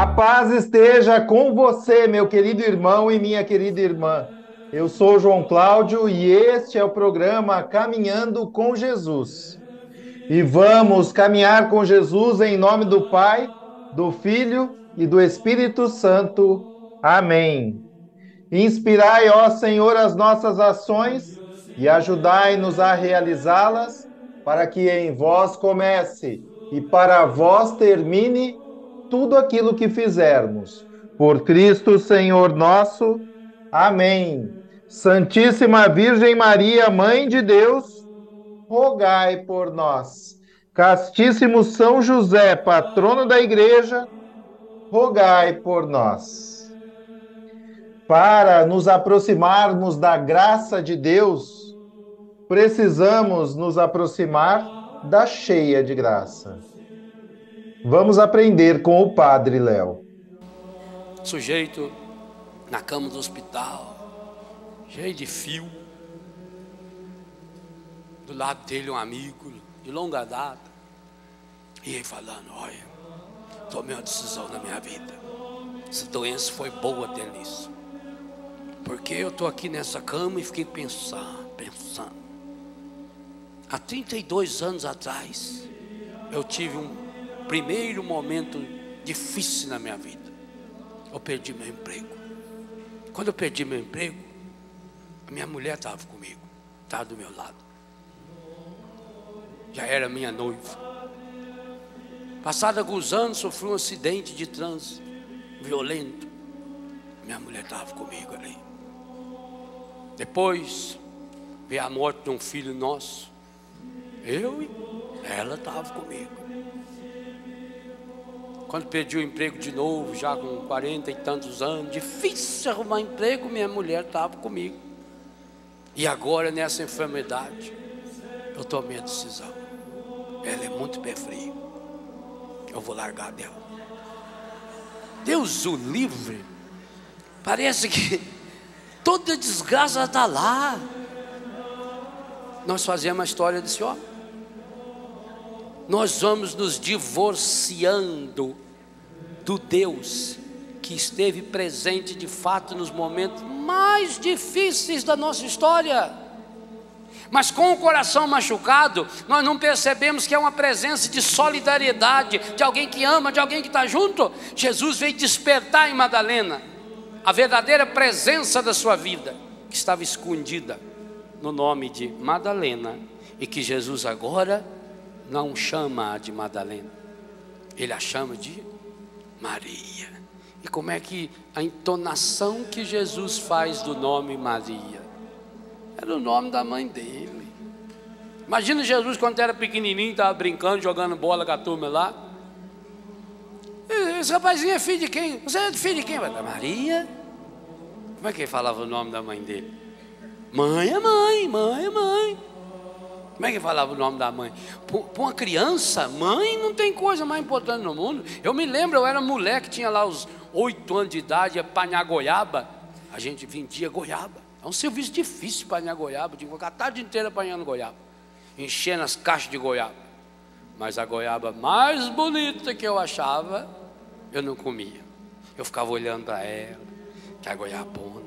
A paz esteja com você, meu querido irmão e minha querida irmã. Eu sou João Cláudio e este é o programa Caminhando com Jesus. E vamos caminhar com Jesus em nome do Pai, do Filho e do Espírito Santo. Amém. Inspirai, ó Senhor, as nossas ações e ajudai-nos a realizá-las, para que em vós comece e para vós termine tudo aquilo que fizermos. Por Cristo, Senhor nosso. Amém. Santíssima Virgem Maria, Mãe de Deus, rogai por nós. Castíssimo São José, patrono da Igreja, rogai por nós. Para nos aproximarmos da graça de Deus, precisamos nos aproximar da cheia de graça. Vamos aprender com o Padre Léo. Sujeito na cama do hospital, cheio de fio. Do lado dele um amigo de longa data. E ele falando, olha, tomei uma decisão na minha vida. Essa doença foi boa até nisso. Porque eu estou aqui nessa cama e fiquei pensando, pensando. Há 32 anos atrás, eu tive um primeiro momento difícil na minha vida. Eu perdi meu emprego. Quando eu perdi meu emprego, a minha mulher estava comigo, estava do meu lado. Já era minha noiva. Passado alguns anos, sofri um acidente de trânsito violento. Minha mulher estava comigo ali. Depois, veio a morte de um filho nosso. Eu e ela estava comigo. Quando perdi o emprego de novo, já com 40 e tantos anos, difícil arrumar emprego, minha mulher estava comigo. E agora nessa enfermidade, eu tomei a decisão. Ela é muito pé frio. Eu vou largar dela. Deus o livre. Parece que toda desgraça está lá. Nós fazemos a história desse homem nós vamos nos divorciando do Deus que esteve presente de fato nos momentos mais difíceis da nossa história. Mas com o coração machucado, nós não percebemos que é uma presença de solidariedade, de alguém que ama, de alguém que está junto. Jesus veio despertar em Madalena a verdadeira presença da sua vida, que estava escondida no nome de Madalena, e que Jesus agora não chama de Madalena, ele a chama de Maria. E como é que a entonação que Jesus faz do nome Maria? Era o nome da mãe dele. Imagina Jesus quando era pequenininho, estava brincando, jogando bola com a turma lá. Esse rapazinho é filho de quem? Você é filho de quem? Da Maria. Como é que ele falava o nome da mãe dele? Mãe é mãe, mãe é mãe. Como é que falava o nome da mãe? Para uma criança, mãe não tem coisa mais importante no mundo. Eu me lembro, eu era moleque, tinha lá os oito anos de idade, ia apanhar goiaba. A gente vendia goiaba. É um serviço difícil apanhar goiaba. Tinha que a tarde inteira apanhando goiaba. Enchendo as caixas de goiaba. Mas a goiaba mais bonita que eu achava, eu não comia. Eu ficava olhando para ela, que é a goiabona,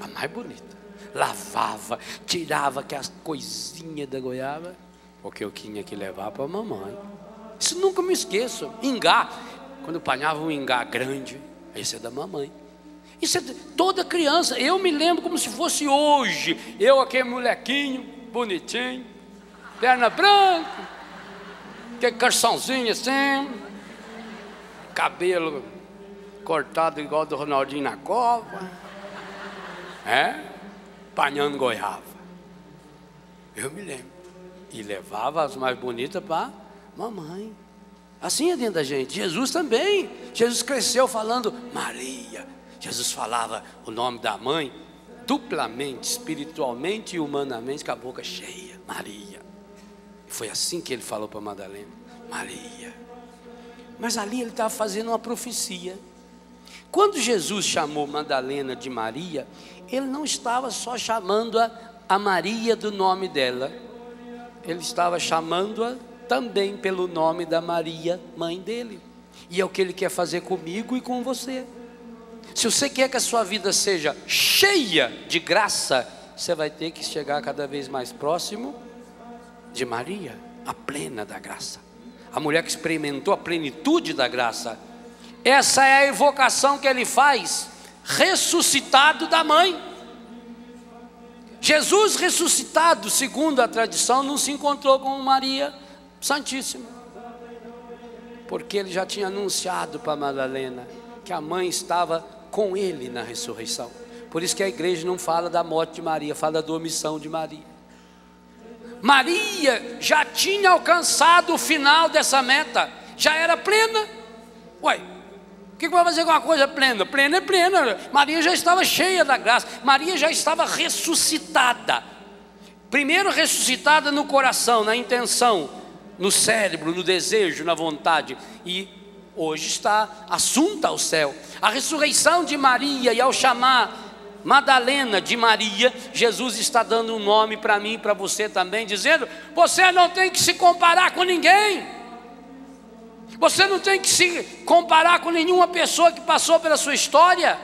a mais bonita lavava, tirava aquelas coisinhas da goiaba, porque eu tinha que levar para a mamãe. Isso nunca me esqueço. Ingá, quando eu apanhava um ingá grande, esse é da mamãe. Isso é toda criança. Eu me lembro como se fosse hoje. Eu, aquele molequinho, bonitinho, perna branca, aquele carçãozinho assim, cabelo cortado igual do Ronaldinho na Copa. É? Panhando goiaba. Eu me lembro. E levava as mais bonitas para mamãe. Assim é dentro da gente. Jesus também. Jesus cresceu falando Maria. Jesus falava o nome da mãe. duplamente, espiritualmente e humanamente, com a boca cheia. Maria. Foi assim que ele falou para Madalena: Maria. Mas ali ele estava fazendo uma profecia. Quando Jesus chamou Madalena de Maria, ele não estava só chamando-a a Maria do nome dela, ele estava chamando-a também pelo nome da Maria, mãe dele. E é o que ele quer fazer comigo e com você. Se você quer que a sua vida seja cheia de graça, você vai ter que chegar cada vez mais próximo de Maria, a plena da graça. A mulher que experimentou a plenitude da graça. Essa é a evocação que ele faz, ressuscitado da mãe. Jesus ressuscitado, segundo a tradição, não se encontrou com Maria Santíssima, porque ele já tinha anunciado para Madalena que a mãe estava com ele na ressurreição. Por isso que a igreja não fala da morte de Maria, fala da omissão de Maria. Maria já tinha alcançado o final dessa meta, já era plena. Ué, que vai fazer com uma coisa plena? Plena é plena. Maria já estava cheia da graça, Maria já estava ressuscitada. Primeiro ressuscitada no coração, na intenção, no cérebro, no desejo, na vontade, e hoje está assunta ao céu. A ressurreição de Maria, e ao chamar Madalena de Maria, Jesus está dando um nome para mim e para você também, dizendo: você não tem que se comparar com ninguém, você não tem que se comparar com nenhuma pessoa que passou pela sua história.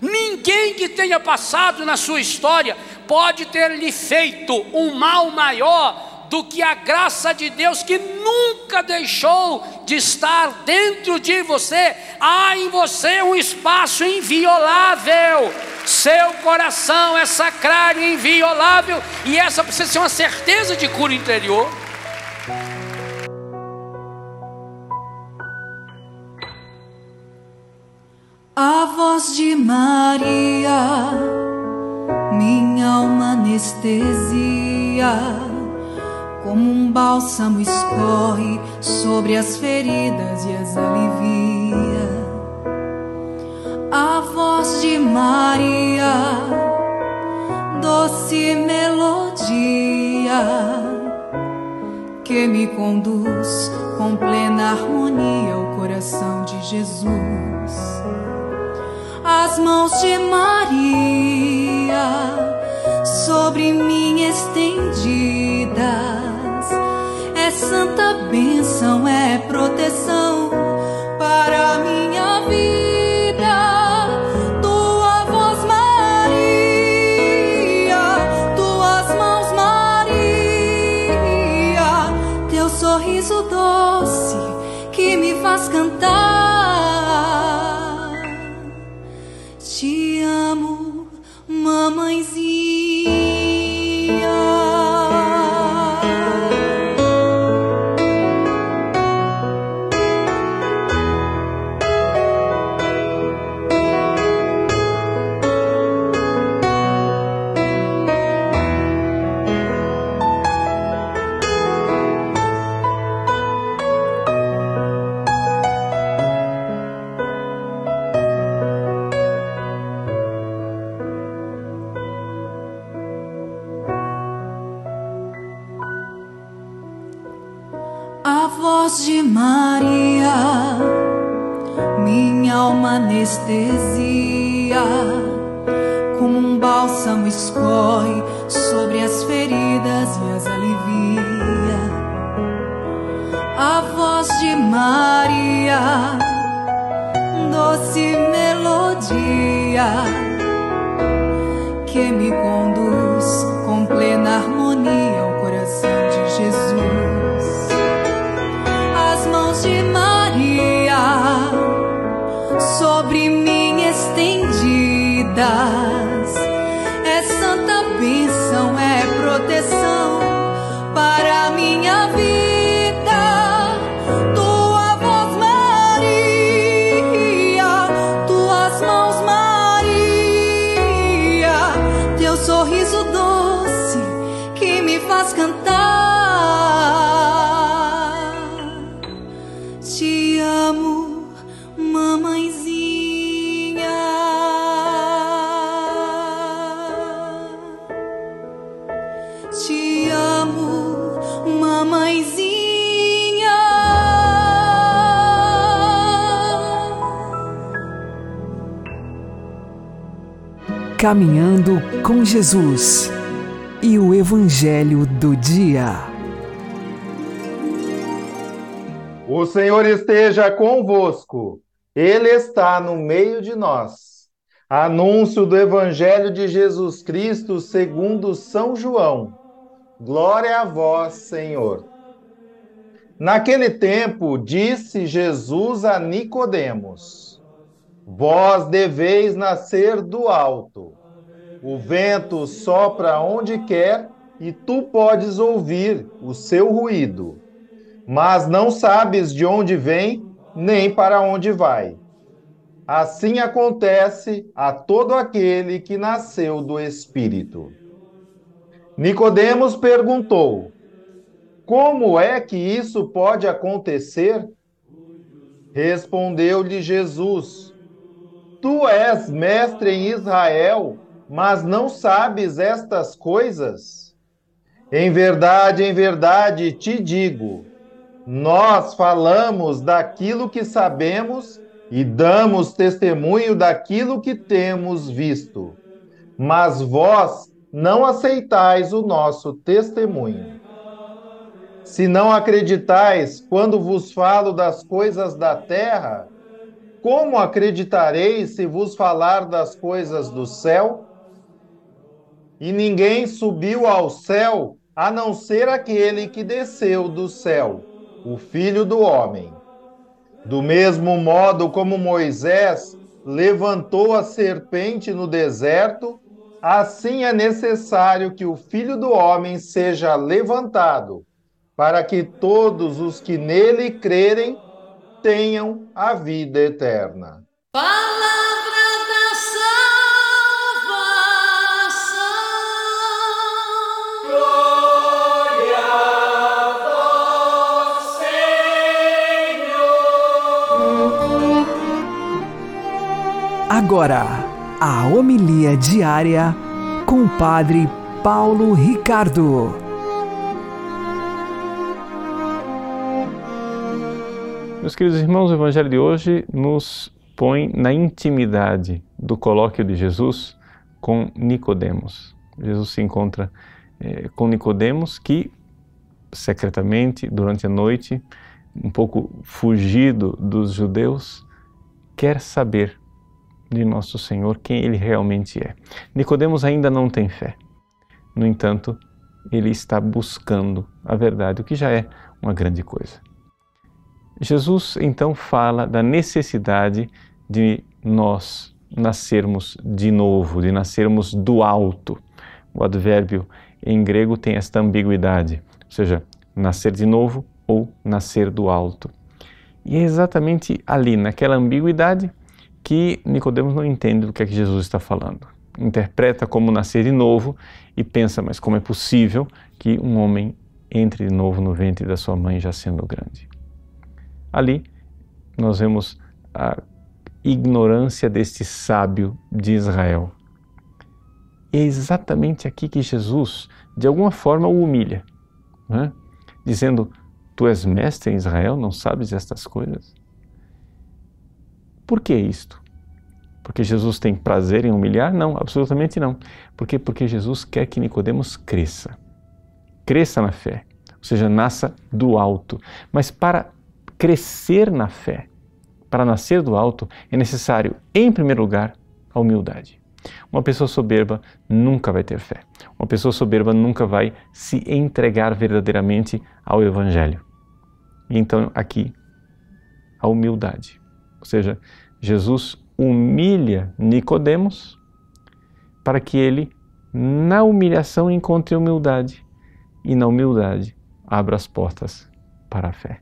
Ninguém que tenha passado na sua história pode ter lhe feito um mal maior do que a graça de Deus que nunca deixou de estar dentro de você. Há em você um espaço inviolável. Seu coração é sacrário inviolável, e essa precisa ser uma certeza de cura interior. A voz de Maria, minha alma anestesia como um bálsamo escorre sobre as feridas e as alivia. A voz de Maria, doce melodia, que me conduz com plena harmonia ao coração de Jesus. As mãos de Maria sobre mim estendidas. É santa bênção, é proteção anestesia, como um bálsamo escorre sobre as feridas e as alivia. A voz de Maria, doce melodia, que me conduz Caminhando com Jesus e o Evangelho do Dia. O Senhor esteja convosco, Ele está no meio de nós. Anúncio do Evangelho de Jesus Cristo segundo São João. Glória a vós, Senhor. Naquele tempo, disse Jesus a Nicodemos: Vós deveis nascer do alto. O vento sopra onde quer e tu podes ouvir o seu ruído, mas não sabes de onde vem nem para onde vai. Assim acontece a todo aquele que nasceu do Espírito. Nicodemos perguntou: como é que isso pode acontecer? Respondeu-lhe Jesus: Tu és mestre em Israel, mas não sabes estas coisas? Em verdade, em verdade te digo: nós falamos daquilo que sabemos e damos testemunho daquilo que temos visto, mas vós não aceitais o nosso testemunho. Se não acreditais quando vos falo das coisas da terra, como acreditareis se vos falar das coisas do céu? E ninguém subiu ao céu a não ser aquele que desceu do céu, o Filho do Homem. Do mesmo modo como Moisés levantou a serpente no deserto, assim é necessário que o Filho do Homem seja levantado para que todos os que nele crerem tenham a vida eterna. Palavra da salvação. Glória a vós, Senhor. Agora, a homilia diária com o Padre Paulo Ricardo. Meus queridos irmãos, o Evangelho de hoje nos põe na intimidade do colóquio de Jesus com Nicodemos. Jesus se encontra eh, com Nicodemos que secretamente durante a noite, um pouco fugido dos judeus, quer saber de nosso Senhor quem ele realmente é. Nicodemos ainda não tem fé. No entanto, ele está buscando a verdade, o que já é uma grande coisa. Jesus então fala da necessidade de nós nascermos de novo, de nascermos do alto. O advérbio em grego tem esta ambiguidade, ou seja, nascer de novo ou nascer do alto. E é exatamente ali, naquela ambiguidade, que Nicodemos não entende do que é que Jesus está falando. Interpreta como nascer de novo e pensa, mas como é possível que um homem entre de novo no ventre da sua mãe já sendo grande? Ali nós vemos a ignorância deste sábio de Israel. E é exatamente aqui que Jesus, de alguma forma, o humilha, né? dizendo: Tu és mestre em Israel, não sabes estas coisas? Por que isto? Porque Jesus tem prazer em humilhar? Não, absolutamente não. Por quê? Porque Jesus quer que Nicodemos cresça. Cresça na fé, ou seja, nasça do alto. Mas para crescer na fé, para nascer do alto, é necessário, em primeiro lugar, a humildade. Uma pessoa soberba nunca vai ter fé. Uma pessoa soberba nunca vai se entregar verdadeiramente ao Evangelho. E então, aqui, a humildade. Ou seja, Jesus humilha Nicodemos para que ele, na humilhação, encontre humildade e na humildade abra as portas para a fé.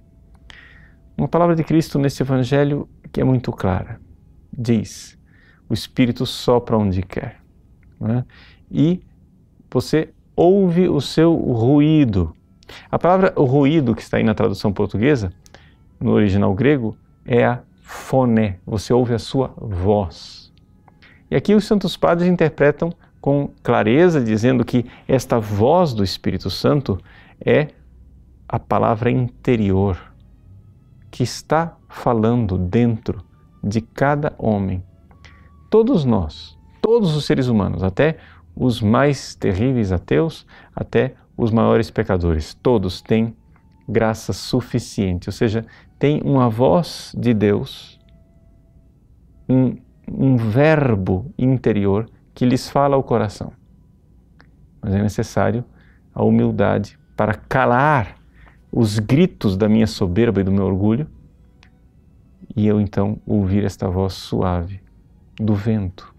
Uma palavra de Cristo nesse Evangelho que é muito clara. Diz: o Espírito sopra onde quer. É? E você ouve o seu ruído. A palavra ruído que está aí na tradução portuguesa, no original grego, é a fone. Você ouve a sua voz. E aqui os Santos Padres interpretam com clareza, dizendo que esta voz do Espírito Santo é a palavra interior que está falando dentro de cada homem. Todos nós, todos os seres humanos, até os mais terríveis ateus, até os maiores pecadores. Todos têm graça suficiente, ou seja, tem uma voz de Deus, um, um verbo interior que lhes fala ao coração. Mas é necessário a humildade para calar os gritos da minha soberba e do meu orgulho e eu então ouvir esta voz suave do vento.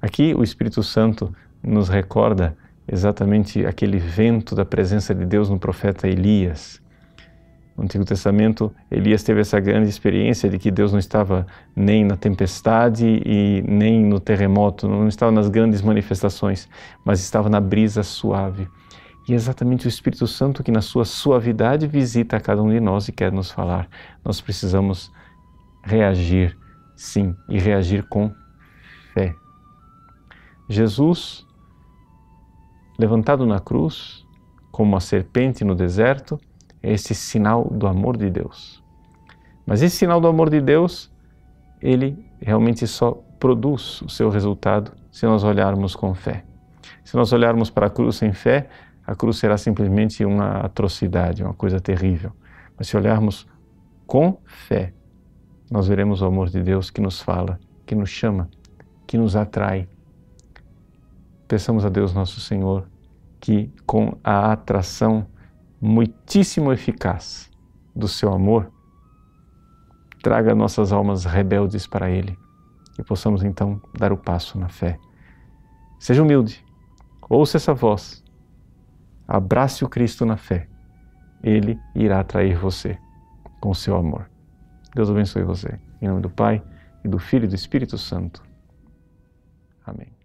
Aqui o Espírito Santo nos recorda exatamente aquele vento da presença de Deus no profeta Elias. No Antigo Testamento, Elias teve essa grande experiência de que Deus não estava nem na tempestade e nem no terremoto, não estava nas grandes manifestações, mas estava na brisa suave. E é exatamente o Espírito Santo que, na sua suavidade, visita a cada um de nós e quer nos falar. Nós precisamos reagir, sim, e reagir com fé. Jesus, levantado na cruz, como a serpente no deserto, é esse sinal do amor de Deus. Mas esse sinal do amor de Deus, ele realmente só produz o seu resultado se nós olharmos com fé. Se nós olharmos para a cruz sem fé, a cruz será simplesmente uma atrocidade, uma coisa terrível. Mas se olharmos com fé, nós veremos o amor de Deus que nos fala, que nos chama, que nos atrai. Peçamos a Deus nosso Senhor que, com a atração muitíssimo eficaz do seu amor, traga nossas almas rebeldes para Ele e possamos então dar o passo na fé. Seja humilde, ouça essa voz, abrace o Cristo na fé, Ele irá atrair você com seu amor. Deus abençoe você. Em nome do Pai, e do Filho e do Espírito Santo. Amém.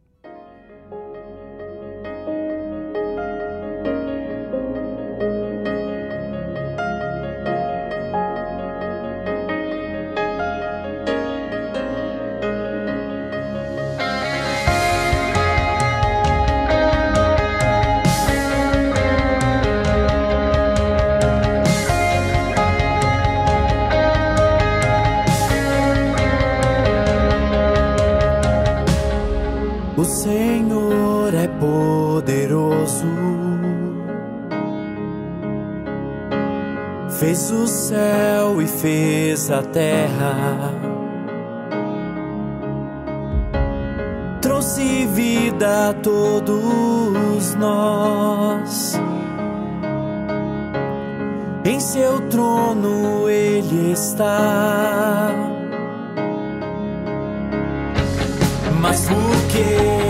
Trouxe vida a todos nós. Em seu trono ele está. Mas por que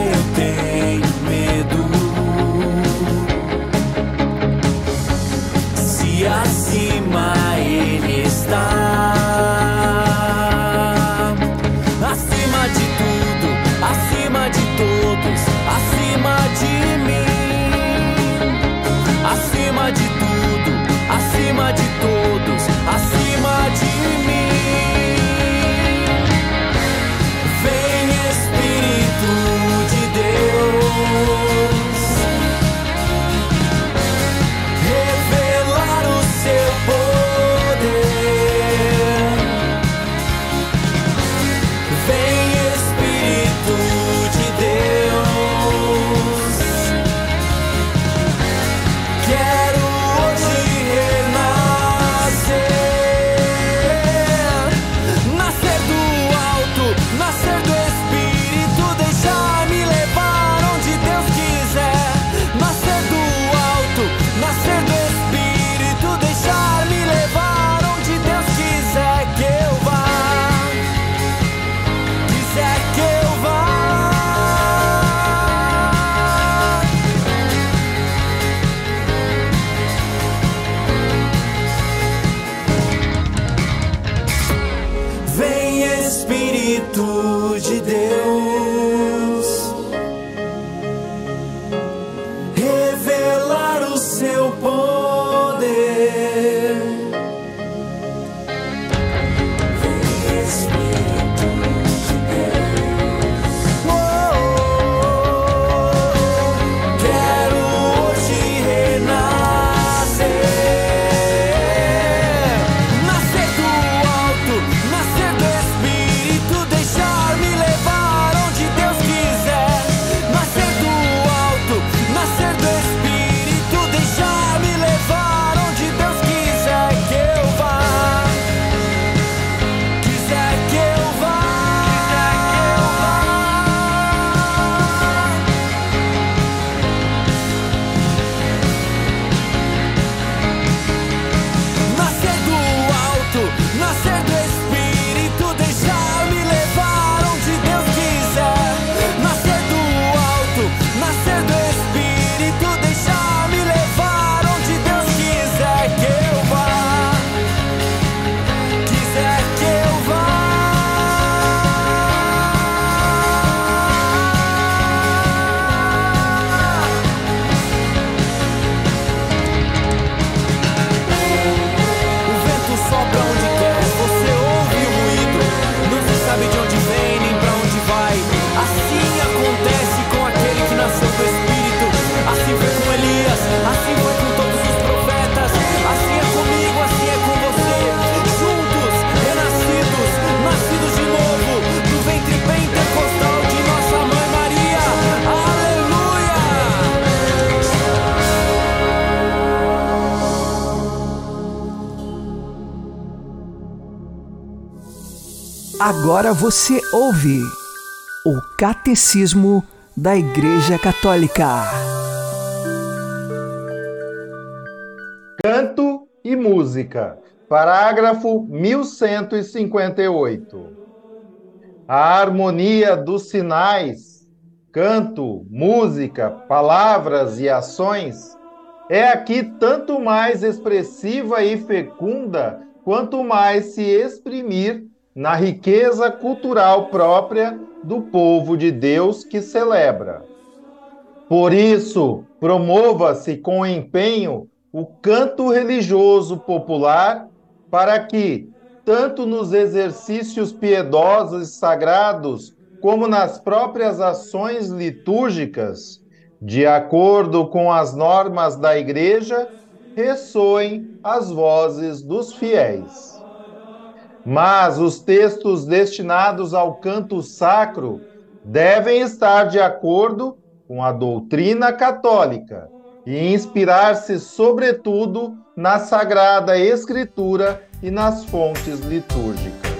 Agora você ouve o Catecismo da Igreja Católica. Canto e música. Parágrafo 1158. A harmonia dos sinais, canto, música, palavras e ações é aqui tanto mais expressiva e fecunda quanto mais se exprimir na riqueza cultural própria do povo de Deus que celebra. Por isso, promova-se com empenho o canto religioso popular para que, tanto nos exercícios piedosos e sagrados, como nas próprias ações litúrgicas, de acordo com as normas da Igreja, ressoem as vozes dos fiéis. Mas os textos destinados ao canto sacro devem estar de acordo com a doutrina católica e inspirar-se, sobretudo, na Sagrada Escritura e nas fontes litúrgicas.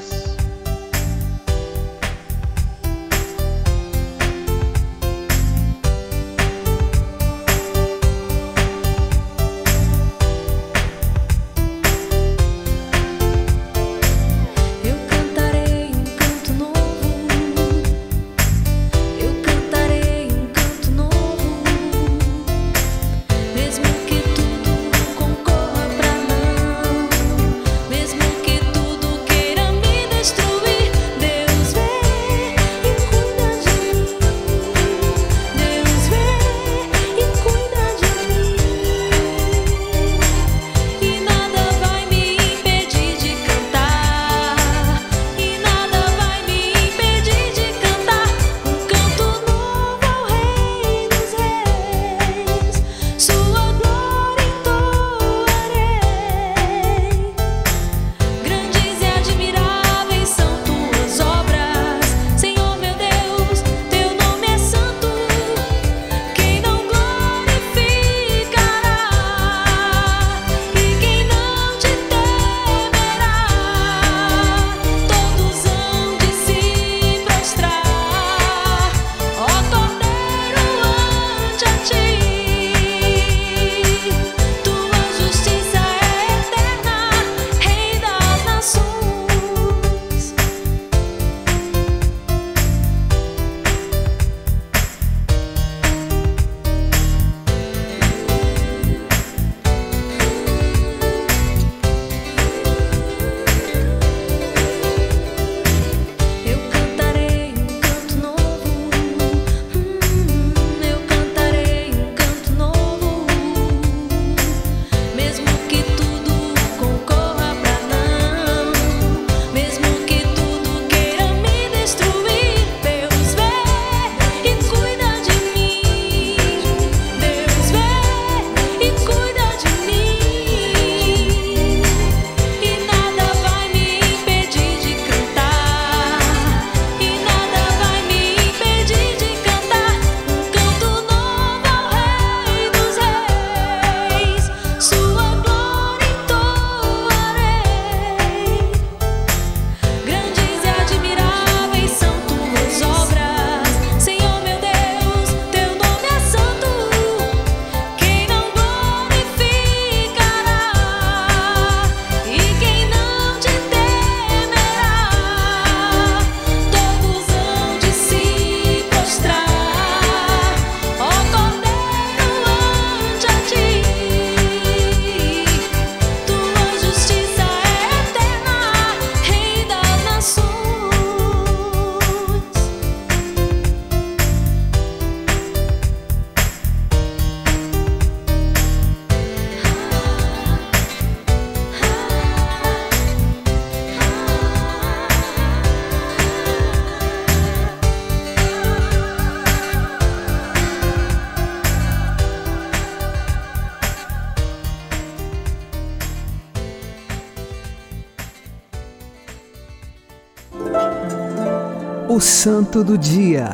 Santo do Dia,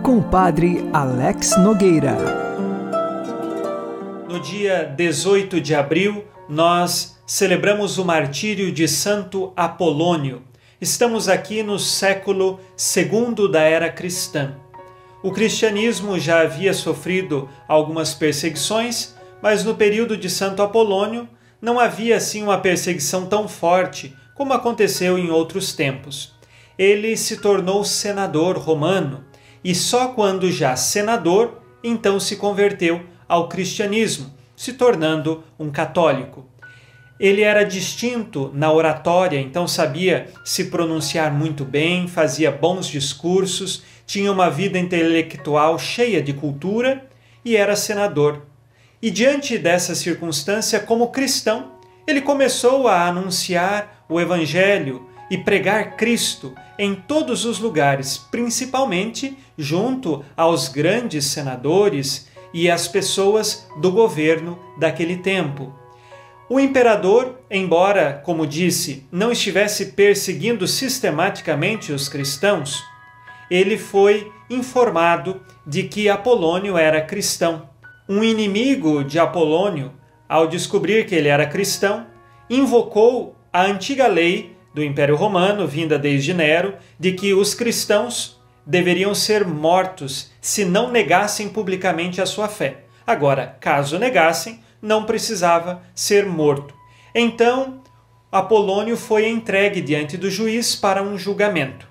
com o Padre Alex Nogueira. No dia 18 de abril, nós celebramos o martírio de Santo Apolônio. Estamos aqui no século segundo da era cristã. O cristianismo já havia sofrido algumas perseguições, mas no período de Santo Apolônio não havia assim uma perseguição tão forte como aconteceu em outros tempos. Ele se tornou senador romano e só quando já senador então se converteu ao cristianismo, se tornando um católico. Ele era distinto na oratória, então sabia se pronunciar muito bem, fazia bons discursos, tinha uma vida intelectual cheia de cultura e era senador. E diante dessa circunstância, como cristão, ele começou a anunciar o Evangelho e pregar Cristo em todos os lugares, principalmente junto aos grandes senadores e às pessoas do governo daquele tempo. O imperador, embora, como disse, não estivesse perseguindo sistematicamente os cristãos, ele foi informado de que Apolônio era cristão. Um inimigo de Apolônio, ao descobrir que ele era cristão, invocou a antiga lei do Império Romano, vinda desde Nero, de que os cristãos deveriam ser mortos se não negassem publicamente a sua fé. Agora, caso negassem, não precisava ser morto. Então, Apolônio foi entregue diante do juiz para um julgamento.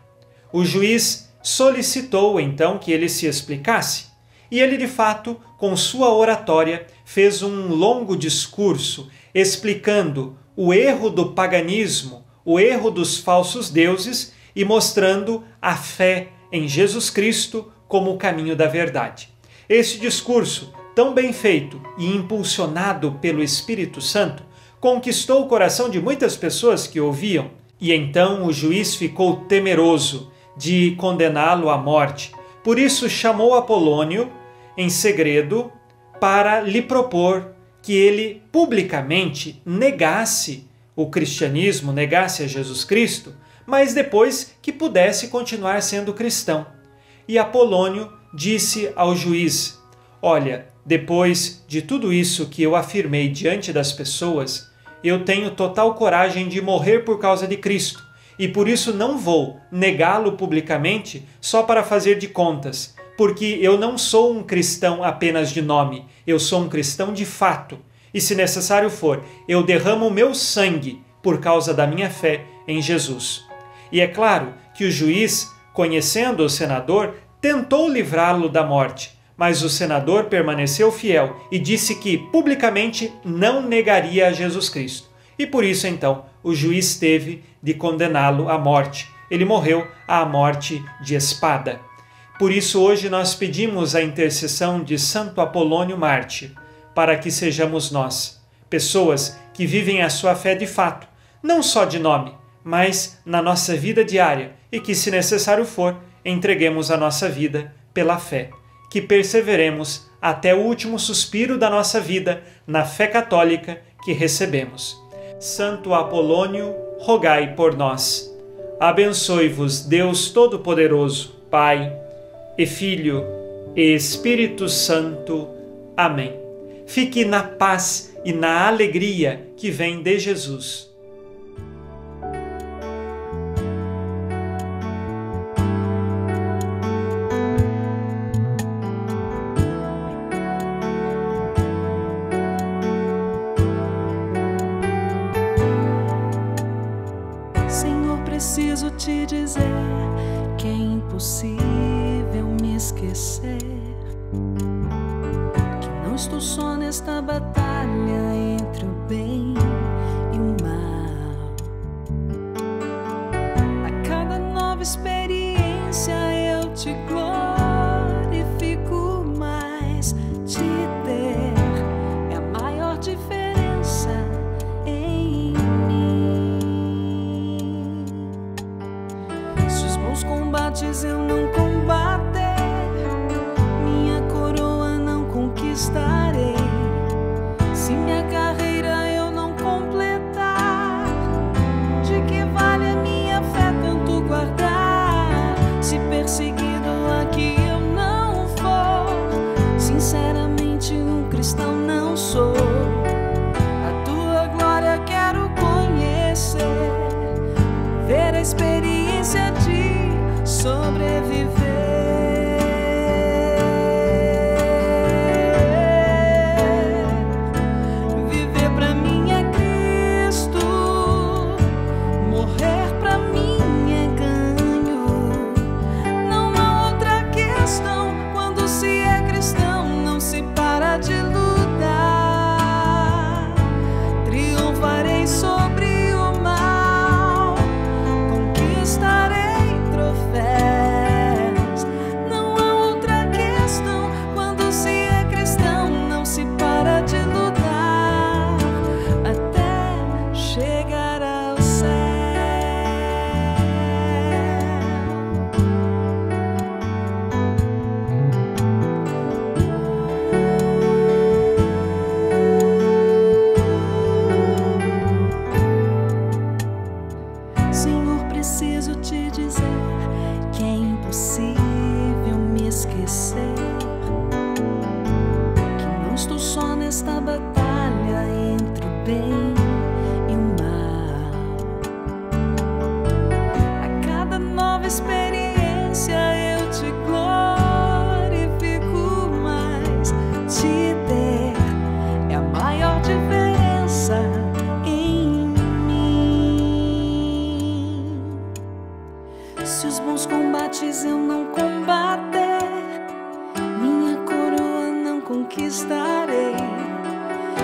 O juiz solicitou então que ele se explicasse, e ele de fato, com sua oratória, fez um longo discurso explicando o erro do paganismo, o erro dos falsos deuses e mostrando a fé em Jesus Cristo como o caminho da verdade. Esse discurso tão bem feito e impulsionado pelo Espírito Santo, conquistou o coração de muitas pessoas que ouviam, e então o juiz ficou temeroso de condená-lo à morte. Por isso chamou Apolônio em segredo para lhe propor que ele publicamente negasse o cristianismo, negasse a Jesus Cristo, mas depois que pudesse continuar sendo cristão. E Apolônio disse ao juiz: Olha, depois de tudo isso que eu afirmei diante das pessoas, eu tenho total coragem de morrer por causa de Cristo e por isso não vou negá-lo publicamente só para fazer de contas, porque eu não sou um cristão apenas de nome, eu sou um cristão de fato. E se necessário for, eu derramo o meu sangue por causa da minha fé em Jesus. E é claro que o juiz, conhecendo o senador, tentou livrá-lo da morte mas o senador permaneceu fiel e disse que publicamente não negaria a Jesus Cristo. E por isso, então, o juiz teve de condená-lo à morte. Ele morreu à morte de espada. Por isso, hoje nós pedimos a intercessão de Santo Apolônio Mártir, para que sejamos nós, pessoas que vivem a sua fé de fato, não só de nome, mas na nossa vida diária e que, se necessário for, entreguemos a nossa vida pela fé que perseveremos até o último suspiro da nossa vida na fé católica que recebemos. Santo Apolônio, rogai por nós. Abençoe-vos Deus Todo-Poderoso, Pai e Filho e Espírito Santo. Amém. Fique na paz e na alegria que vem de Jesus. te dizer que é impossível me esquecer. Que não estou só nesta batalha entre o bem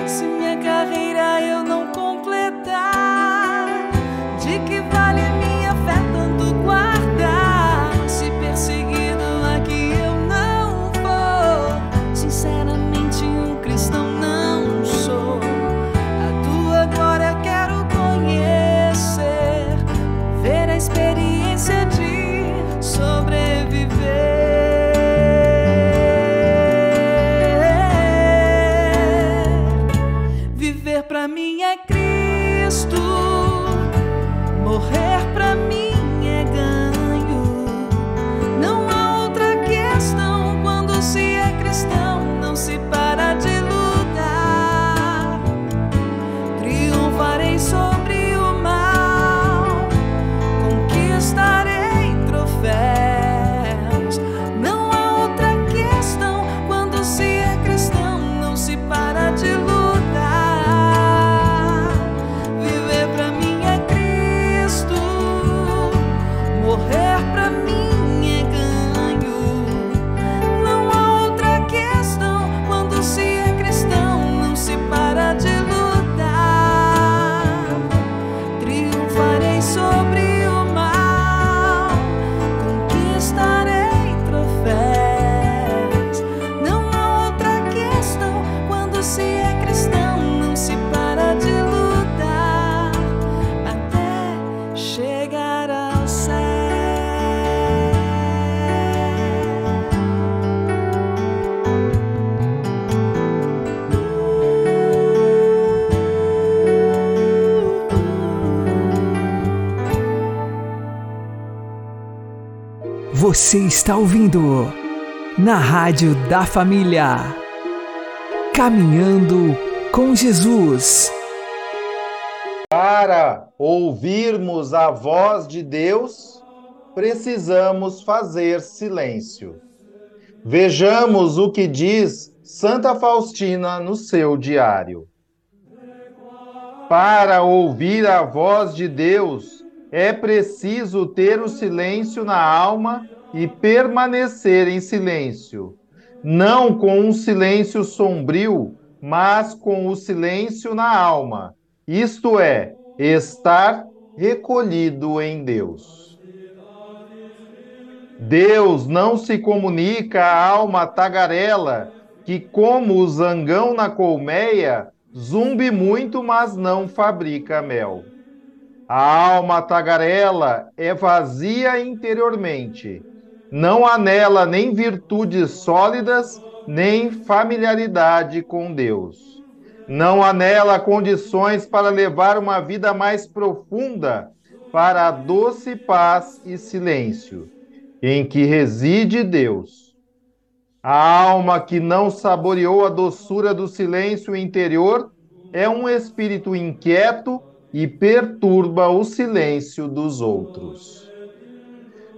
Se minha carreira eu não completar, Você está ouvindo na Rádio da Família. Caminhando com Jesus. Para ouvirmos a voz de Deus, precisamos fazer silêncio. Vejamos o que diz Santa Faustina no seu diário. Para ouvir a voz de Deus, é preciso ter o silêncio na alma e permanecer em silêncio. Não com um silêncio sombrio, mas com o silêncio na alma, isto é, estar recolhido em Deus. Deus não se comunica à alma tagarela, que, como o zangão na colmeia, zumbe muito, mas não fabrica mel. A alma tagarela é vazia interiormente. Não há nela nem virtudes sólidas, nem familiaridade com Deus. Não há nela condições para levar uma vida mais profunda para a doce paz e silêncio, em que reside Deus. A alma que não saboreou a doçura do silêncio interior é um espírito inquieto e perturba o silêncio dos outros.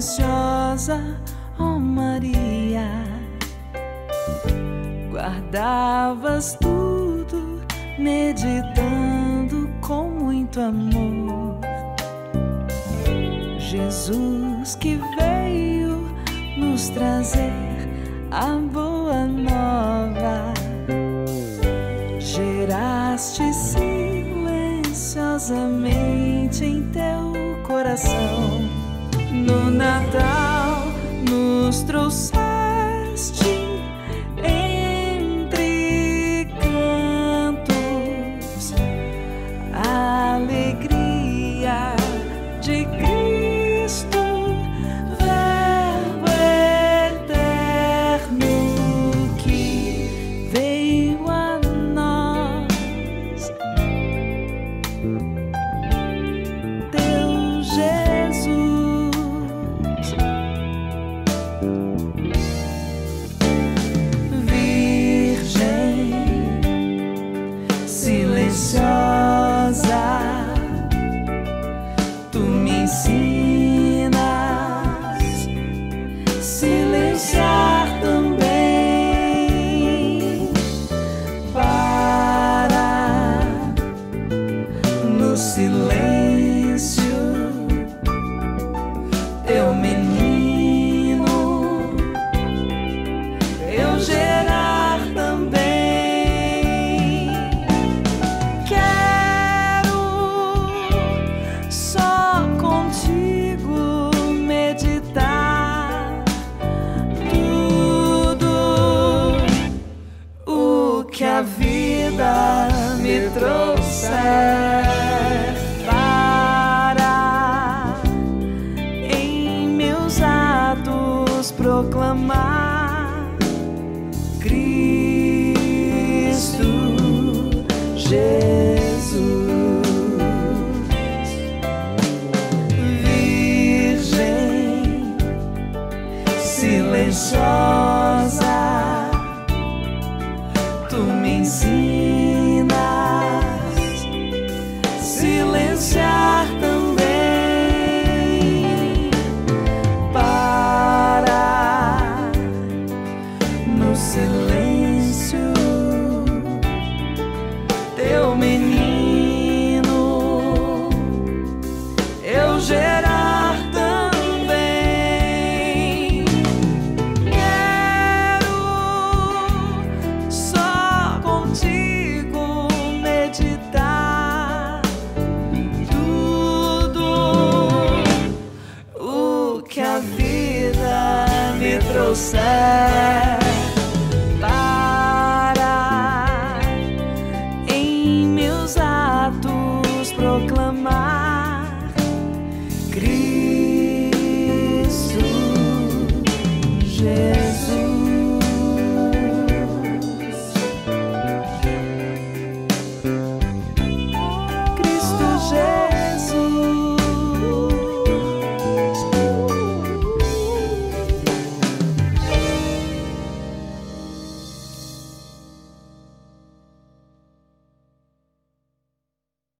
Silenciosa, ó Maria. Guardavas tudo, meditando com muito amor. Jesus que veio nos trazer a Seu